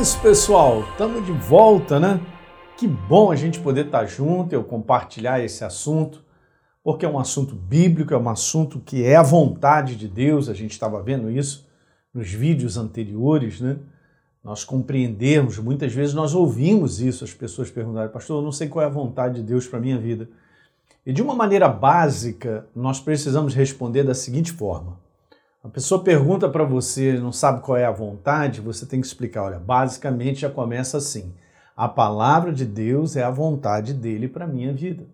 isso, pessoal. Estamos de volta, né? Que bom a gente poder estar junto, eu compartilhar esse assunto, porque é um assunto bíblico, é um assunto que é a vontade de Deus. A gente estava vendo isso nos vídeos anteriores, né? Nós compreendemos, muitas vezes nós ouvimos isso, as pessoas perguntarem, pastor, eu não sei qual é a vontade de Deus para minha vida. E de uma maneira básica, nós precisamos responder da seguinte forma: a pessoa pergunta para você, não sabe qual é a vontade, você tem que explicar. Olha, basicamente já começa assim: a palavra de Deus é a vontade dele para a minha vida.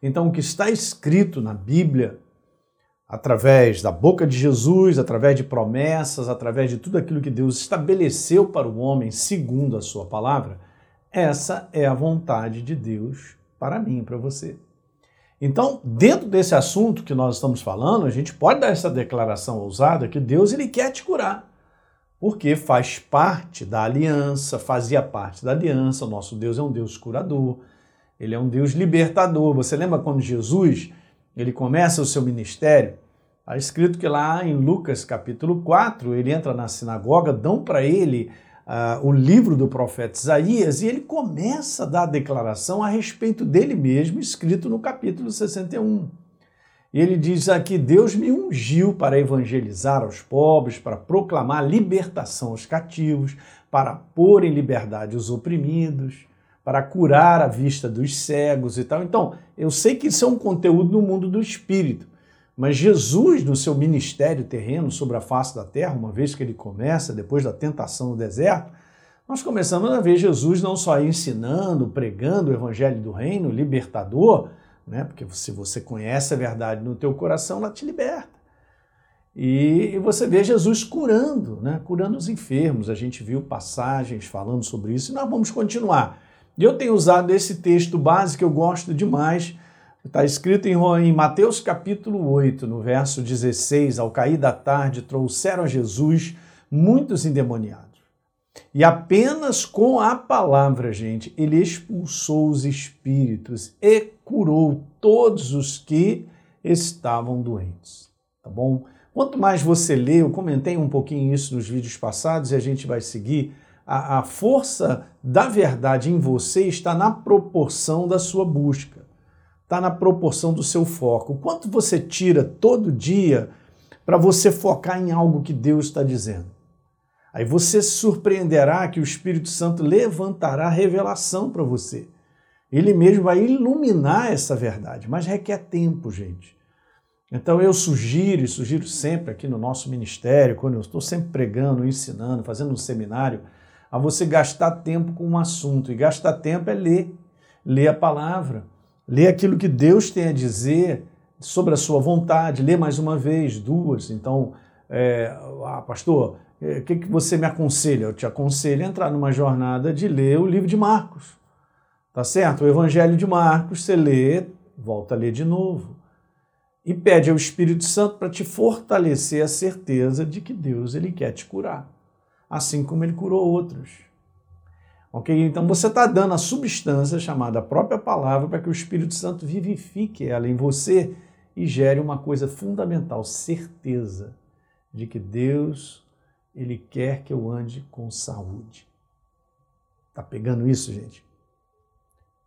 Então, o que está escrito na Bíblia, através da boca de Jesus, através de promessas, através de tudo aquilo que Deus estabeleceu para o homem segundo a sua palavra, essa é a vontade de Deus para mim para você. Então, dentro desse assunto que nós estamos falando, a gente pode dar essa declaração ousada que Deus ele quer te curar. Porque faz parte da aliança, fazia parte da aliança. O nosso Deus é um Deus curador, ele é um Deus libertador. Você lembra quando Jesus ele começa o seu ministério? Está escrito que lá em Lucas capítulo 4, ele entra na sinagoga, dão para ele uh, o livro do profeta Isaías e ele começa a dar a declaração a respeito dele mesmo, escrito no capítulo 61. E ele diz aqui: Deus me ungiu para evangelizar aos pobres, para proclamar libertação aos cativos, para pôr em liberdade os oprimidos, para curar a vista dos cegos e tal. Então, eu sei que isso é um conteúdo no mundo do espírito. Mas Jesus, no seu ministério terreno sobre a face da terra, uma vez que ele começa, depois da tentação no deserto, nós começamos a ver Jesus não só ensinando, pregando o evangelho do reino, libertador, né? porque se você conhece a verdade no teu coração, ela te liberta. E você vê Jesus curando, né? curando os enfermos. A gente viu passagens falando sobre isso e nós vamos continuar. E eu tenho usado esse texto básico que eu gosto demais, Está escrito em Mateus capítulo 8, no verso 16: Ao cair da tarde, trouxeram a Jesus muitos endemoniados. E apenas com a palavra, gente, ele expulsou os espíritos e curou todos os que estavam doentes. Tá bom? Quanto mais você lê, eu comentei um pouquinho isso nos vídeos passados e a gente vai seguir. A, a força da verdade em você está na proporção da sua busca está na proporção do seu foco. O quanto você tira todo dia para você focar em algo que Deus está dizendo. Aí você se surpreenderá que o Espírito Santo levantará revelação para você. Ele mesmo vai iluminar essa verdade, mas requer tempo, gente. Então eu sugiro, e sugiro sempre aqui no nosso ministério, quando eu estou sempre pregando, ensinando, fazendo um seminário, a você gastar tempo com um assunto. E gastar tempo é ler, ler a palavra. Lê aquilo que Deus tem a dizer sobre a sua vontade, lê mais uma vez, duas. Então, é, ah, pastor, é, o que, que você me aconselha? Eu te aconselho a entrar numa jornada de ler o livro de Marcos. Tá certo? O Evangelho de Marcos, você lê, volta a ler de novo. E pede ao Espírito Santo para te fortalecer a certeza de que Deus ele quer te curar, assim como ele curou outros. Ok? Então você está dando a substância chamada própria palavra para que o Espírito Santo vivifique ela em você e gere uma coisa fundamental, certeza de que Deus ele quer que eu ande com saúde. Tá pegando isso, gente?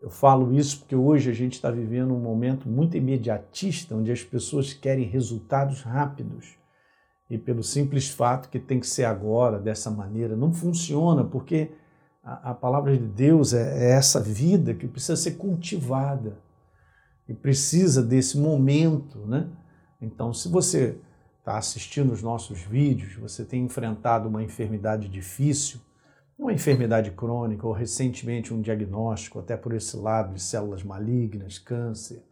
Eu falo isso porque hoje a gente está vivendo um momento muito imediatista, onde as pessoas querem resultados rápidos. E pelo simples fato que tem que ser agora, dessa maneira, não funciona, porque a, a palavra de Deus é, é essa vida que precisa ser cultivada e precisa desse momento, né? Então, se você está assistindo os nossos vídeos, você tem enfrentado uma enfermidade difícil, uma enfermidade crônica ou recentemente um diagnóstico, até por esse lado de células malignas, câncer,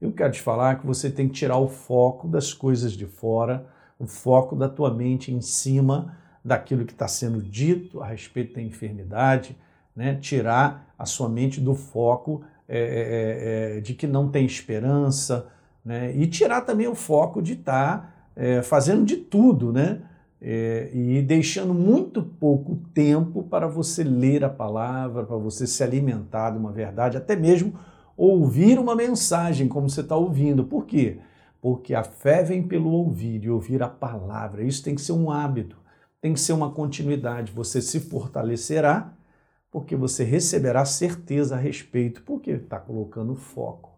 eu quero te falar que você tem que tirar o foco das coisas de fora, o foco da tua mente em cima daquilo que está sendo dito a respeito da enfermidade, né? tirar a sua mente do foco é, é, é, de que não tem esperança, né? e tirar também o foco de estar tá, é, fazendo de tudo, né? É, e deixando muito pouco tempo para você ler a palavra, para você se alimentar de uma verdade, até mesmo ouvir uma mensagem como você está ouvindo. Por quê? Porque a fé vem pelo ouvir e ouvir a palavra. Isso tem que ser um hábito. Tem que ser uma continuidade. Você se fortalecerá porque você receberá certeza a respeito, porque está colocando foco.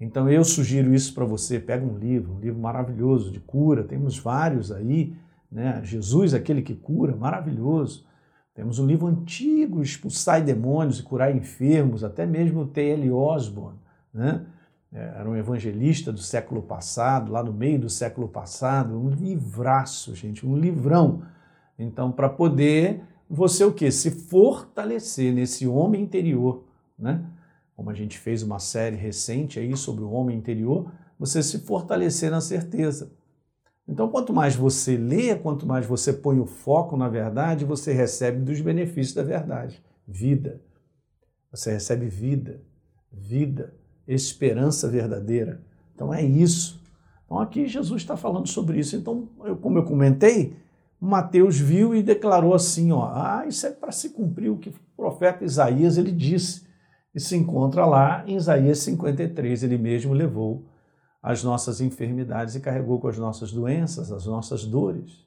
Então eu sugiro isso para você. Pega um livro, um livro maravilhoso de cura, temos vários aí, né? Jesus, aquele que cura, maravilhoso. Temos um livro antigo, Expulsar Demônios e Curar Enfermos, até mesmo o T.L. Osborne, né? É, era um evangelista do século passado, lá no meio do século passado, um livraço, gente, um livrão. Então, para poder você o quê? Se fortalecer nesse homem interior, né? Como a gente fez uma série recente aí sobre o homem interior, você se fortalecer na certeza. Então, quanto mais você lê, quanto mais você põe o foco na verdade, você recebe dos benefícios da verdade. Vida. Você recebe vida, vida, esperança verdadeira. Então é isso. Então aqui Jesus está falando sobre isso. Então, eu, como eu comentei, Mateus viu e declarou assim, ó, ah, isso é para se cumprir o que o profeta Isaías ele disse. E se encontra lá em Isaías 53, ele mesmo levou as nossas enfermidades e carregou com as nossas doenças, as nossas dores.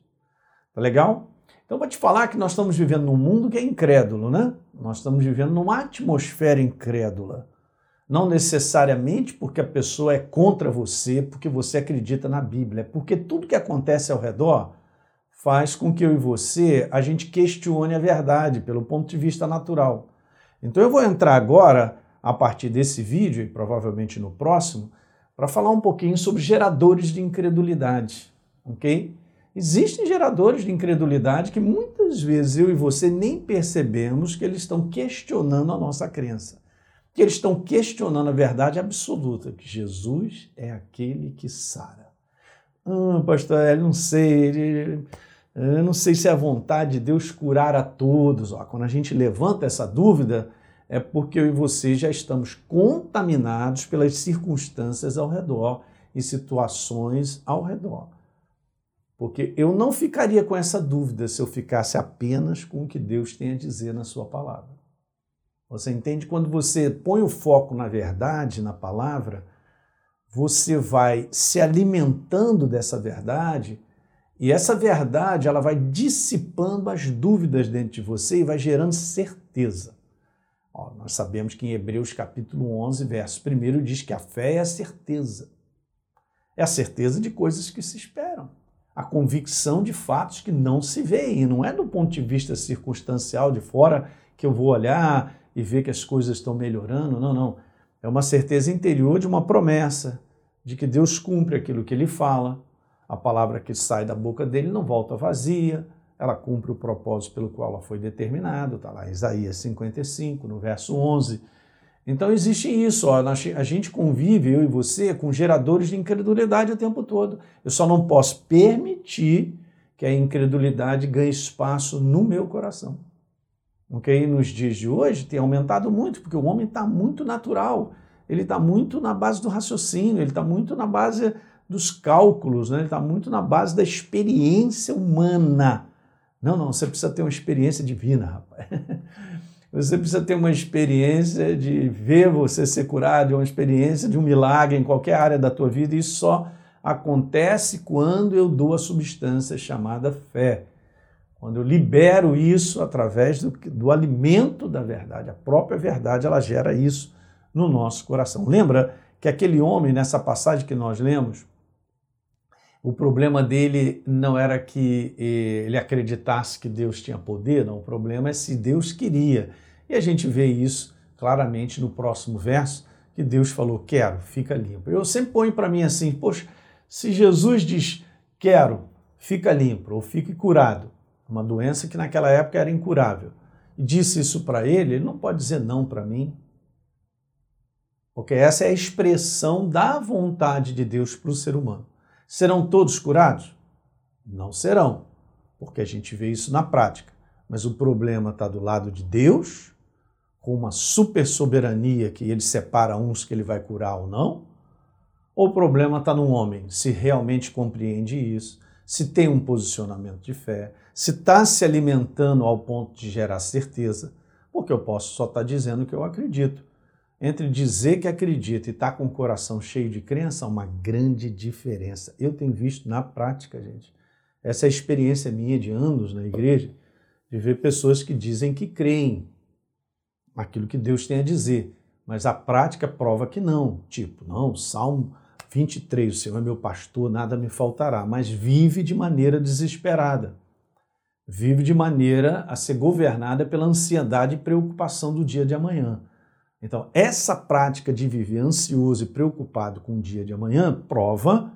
Tá legal? Então vou te falar que nós estamos vivendo num mundo que é incrédulo, né? Nós estamos vivendo numa atmosfera incrédula. Não necessariamente porque a pessoa é contra você, porque você acredita na Bíblia, é porque tudo que acontece ao redor faz com que eu e você a gente questione a verdade pelo ponto de vista natural. Então eu vou entrar agora, a partir desse vídeo e provavelmente no próximo, para falar um pouquinho sobre geradores de incredulidade, ok? Existem geradores de incredulidade que muitas vezes eu e você nem percebemos que eles estão questionando a nossa crença. Que eles estão questionando a verdade absoluta, que Jesus é aquele que sara. Hum, pastor, eu não sei, eu não sei se é a vontade de Deus curar a todos. Ó, quando a gente levanta essa dúvida, é porque eu e você já estamos contaminados pelas circunstâncias ao redor e situações ao redor. Porque eu não ficaria com essa dúvida se eu ficasse apenas com o que Deus tem a dizer na sua palavra. Você entende? Quando você põe o foco na verdade, na palavra, você vai se alimentando dessa verdade e essa verdade, ela vai dissipando as dúvidas dentro de você e vai gerando certeza. Ó, nós sabemos que em Hebreus capítulo 11, verso 1 diz que a fé é a certeza. É a certeza de coisas que se esperam. A convicção de fatos que não se veem. Não é do ponto de vista circunstancial de fora que eu vou olhar e ver que as coisas estão melhorando. Não, não. É uma certeza interior de uma promessa, de que Deus cumpre aquilo que ele fala, a palavra que sai da boca dele não volta vazia, ela cumpre o propósito pelo qual ela foi determinada, está lá em Isaías 55, no verso 11. Então existe isso, ó, a gente convive, eu e você, com geradores de incredulidade o tempo todo. Eu só não posso permitir que a incredulidade ganhe espaço no meu coração. Ok? Nos dias de hoje tem aumentado muito, porque o homem está muito natural, ele está muito na base do raciocínio, ele está muito na base dos cálculos, né? ele está muito na base da experiência humana. Não, não, você precisa ter uma experiência divina, rapaz. Você precisa ter uma experiência de ver você ser curado, uma experiência de um milagre em qualquer área da tua vida. Isso só acontece quando eu dou a substância chamada fé. Quando eu libero isso através do, do alimento da verdade. A própria verdade, ela gera isso no nosso coração. Lembra que aquele homem, nessa passagem que nós lemos, o problema dele não era que eh, ele acreditasse que Deus tinha poder, não. O problema é se Deus queria. E a gente vê isso claramente no próximo verso, que Deus falou: Quero, fica limpo. Eu sempre ponho para mim assim: Poxa, se Jesus diz quero, fica limpo ou fique curado, uma doença que naquela época era incurável, e disse isso para ele, ele não pode dizer não para mim. Porque essa é a expressão da vontade de Deus para o ser humano. Serão todos curados? Não serão, porque a gente vê isso na prática. Mas o problema está do lado de Deus, com uma super soberania que ele separa uns que ele vai curar ou não, ou o problema está no homem, se realmente compreende isso, se tem um posicionamento de fé, se está se alimentando ao ponto de gerar certeza, porque eu posso só estar tá dizendo que eu acredito entre dizer que acredita e estar tá com o coração cheio de crença, há uma grande diferença. Eu tenho visto na prática, gente. Essa é a experiência minha de anos na igreja, de ver pessoas que dizem que creem naquilo que Deus tem a dizer, mas a prática prova que não. Tipo, não, Salmo 23, o Senhor é meu pastor, nada me faltará, mas vive de maneira desesperada. Vive de maneira a ser governada pela ansiedade e preocupação do dia de amanhã. Então, essa prática de viver ansioso e preocupado com o dia de amanhã prova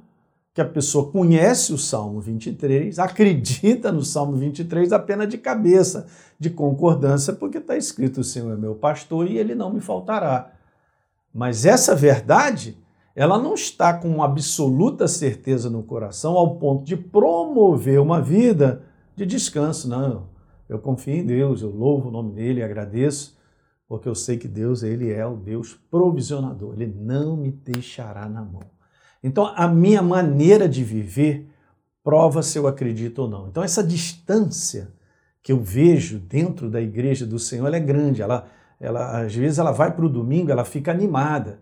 que a pessoa conhece o Salmo 23, acredita no Salmo 23 apenas de cabeça, de concordância, porque está escrito: O Senhor é meu pastor e ele não me faltará. Mas essa verdade, ela não está com absoluta certeza no coração ao ponto de promover uma vida de descanso. Não, eu confio em Deus, eu louvo o nome dele, agradeço, porque eu sei que Deus, ele é o Deus provisionador, ele não me deixará na mão. Então, a minha maneira de viver prova se eu acredito ou não. Então, essa distância que eu vejo dentro da igreja do Senhor é grande. Ela, ela, às vezes ela vai para o domingo, ela fica animada.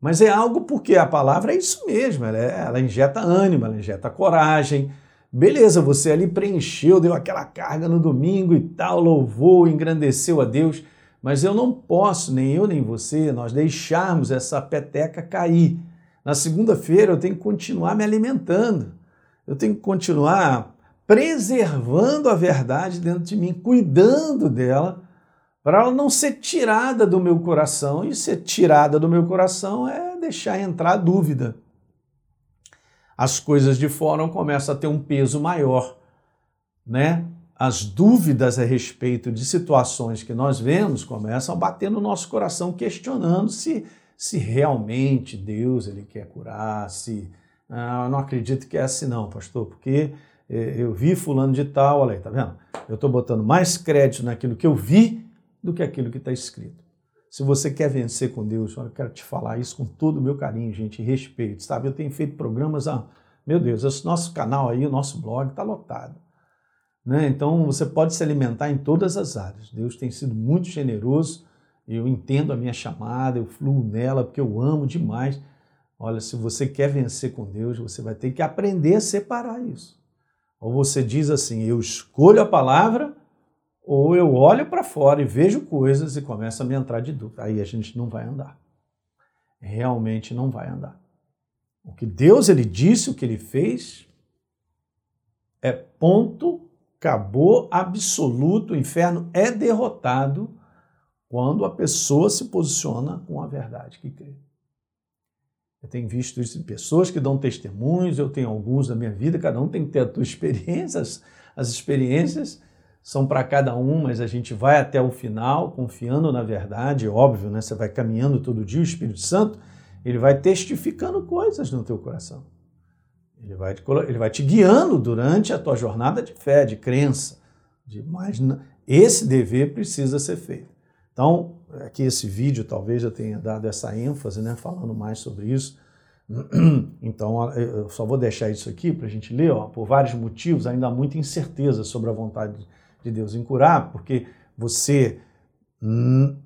Mas é algo porque a palavra é isso mesmo, ela, é, ela injeta ânimo, ela injeta coragem. Beleza, você ali preencheu, deu aquela carga no domingo e tal, louvou, engrandeceu a Deus, mas eu não posso, nem eu nem você, nós deixarmos essa peteca cair na segunda-feira eu tenho que continuar me alimentando, eu tenho que continuar preservando a verdade dentro de mim, cuidando dela, para ela não ser tirada do meu coração. E ser tirada do meu coração é deixar entrar a dúvida. As coisas de fora começam a ter um peso maior, né? As dúvidas a respeito de situações que nós vemos começam a bater no nosso coração, questionando se se realmente Deus ele quer curar, se ah, eu não acredito que é assim não, pastor, porque eh, eu vi fulano de tal, olha aí, tá vendo? Eu estou botando mais crédito naquilo que eu vi do que aquilo que está escrito. Se você quer vencer com Deus, eu quero te falar isso com todo o meu carinho, gente, e respeito, sabe? Eu tenho feito programas, ah, meu Deus, esse nosso canal aí, o nosso blog está lotado. Né? Então você pode se alimentar em todas as áreas. Deus tem sido muito generoso eu entendo a minha chamada, eu fluo nela porque eu amo demais. Olha, se você quer vencer com Deus, você vai ter que aprender a separar isso. Ou você diz assim: eu escolho a palavra, ou eu olho para fora e vejo coisas e começa a me entrar de dúvida. Aí a gente não vai andar. Realmente não vai andar. O que Deus ele disse, o que ele fez, é ponto, acabou, absoluto, o inferno é derrotado quando a pessoa se posiciona com a verdade que crê. Eu tenho visto isso em pessoas que dão testemunhos, eu tenho alguns na minha vida, cada um tem que ter a sua experiência, as, as experiências são para cada um, mas a gente vai até o final confiando na verdade, óbvio, né? Você vai caminhando todo dia, o Espírito Santo, ele vai testificando coisas no teu coração. Ele vai te, ele vai te guiando durante a tua jornada de fé, de crença. De, mas esse dever precisa ser feito. Então, aqui esse vídeo talvez eu tenha dado essa ênfase, né, falando mais sobre isso. Então, eu só vou deixar isso aqui para a gente ler, ó, por vários motivos, ainda há muita incerteza sobre a vontade de Deus em curar, porque você,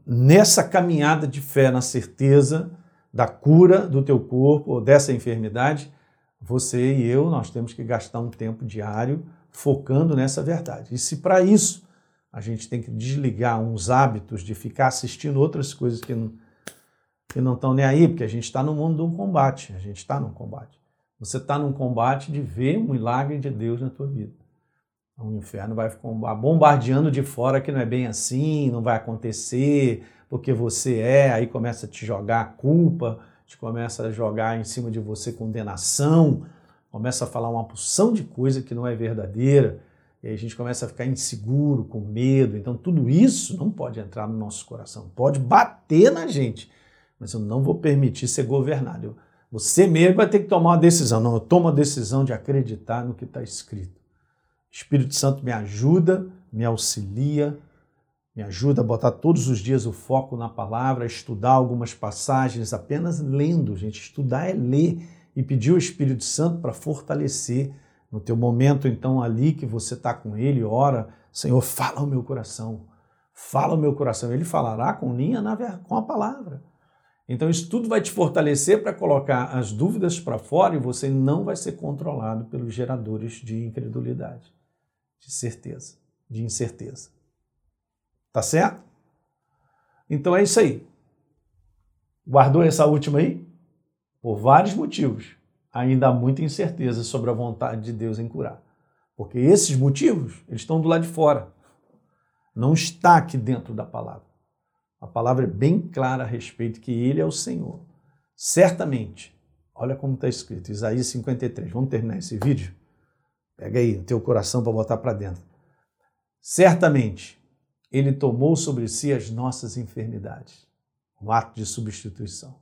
nessa caminhada de fé, na certeza da cura do teu corpo ou dessa enfermidade, você e eu, nós temos que gastar um tempo diário focando nessa verdade. E se para isso a gente tem que desligar uns hábitos de ficar assistindo outras coisas que não, que não estão nem aí, porque a gente está no mundo do combate, a gente está num combate. Você está num combate de ver um milagre de Deus na tua vida. Então, o inferno vai bombardeando de fora que não é bem assim, não vai acontecer, porque você é, aí começa a te jogar a culpa, te começa a jogar em cima de você condenação, começa a falar uma porção de coisa que não é verdadeira e aí a gente começa a ficar inseguro, com medo. Então, tudo isso não pode entrar no nosso coração. Pode bater na gente, mas eu não vou permitir ser governado. você mesmo vai ter que tomar uma decisão. Não, eu tomo a decisão de acreditar no que está escrito. O Espírito Santo me ajuda, me auxilia, me ajuda a botar todos os dias o foco na palavra, estudar algumas passagens, apenas lendo, gente. Estudar é ler e pedir ao Espírito Santo para fortalecer no teu momento, então, ali que você está com Ele, ora, Senhor, fala o meu coração, fala o meu coração. Ele falará com linha na, com a palavra. Então isso tudo vai te fortalecer para colocar as dúvidas para fora e você não vai ser controlado pelos geradores de incredulidade, de certeza, de incerteza. Tá certo? Então é isso aí. Guardou essa última aí? Por vários motivos. Ainda há muita incerteza sobre a vontade de Deus em curar. Porque esses motivos, eles estão do lado de fora. Não está aqui dentro da palavra. A palavra é bem clara a respeito que ele é o Senhor. Certamente, olha como está escrito, Isaías 53. Vamos terminar esse vídeo? Pega aí o teu coração para botar para dentro. Certamente, ele tomou sobre si as nossas enfermidades, um ato de substituição,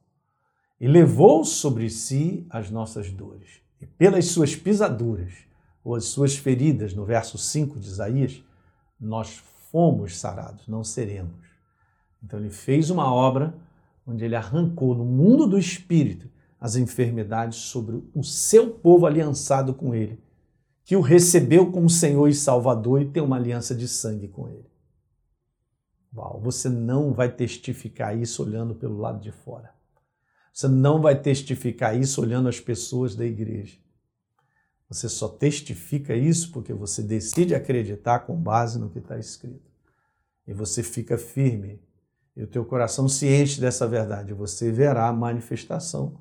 e levou sobre si as nossas dores. E pelas suas pisaduras, ou as suas feridas, no verso 5 de Isaías, nós fomos sarados, não seremos. Então ele fez uma obra onde ele arrancou no mundo do espírito as enfermidades sobre o seu povo aliançado com ele, que o recebeu como Senhor e Salvador e tem uma aliança de sangue com ele. Uau, você não vai testificar isso olhando pelo lado de fora. Você não vai testificar isso olhando as pessoas da igreja. Você só testifica isso porque você decide acreditar com base no que está escrito. E você fica firme. E o teu coração se enche dessa verdade. Você verá a manifestação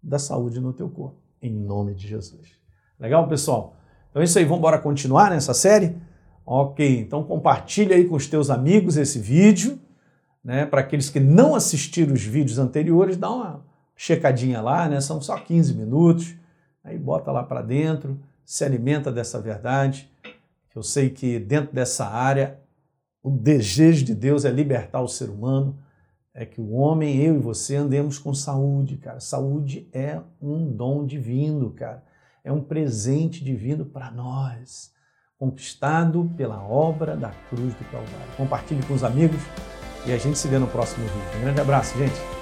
da saúde no teu corpo. Em nome de Jesus. Legal, pessoal? Então é isso aí. Vamos embora continuar nessa série? Ok, então compartilha aí com os teus amigos esse vídeo. Né? Para aqueles que não assistiram os vídeos anteriores, dá uma checadinha lá, né? São só 15 minutos aí bota lá para dentro, se alimenta dessa verdade. Eu sei que dentro dessa área, o desejo de Deus é libertar o ser humano, é que o homem, eu e você, andemos com saúde, cara. Saúde é um dom divino, cara. É um presente divino para nós, conquistado pela obra da cruz do Calvário. Compartilhe com os amigos e a gente se vê no próximo vídeo. Um grande abraço, gente.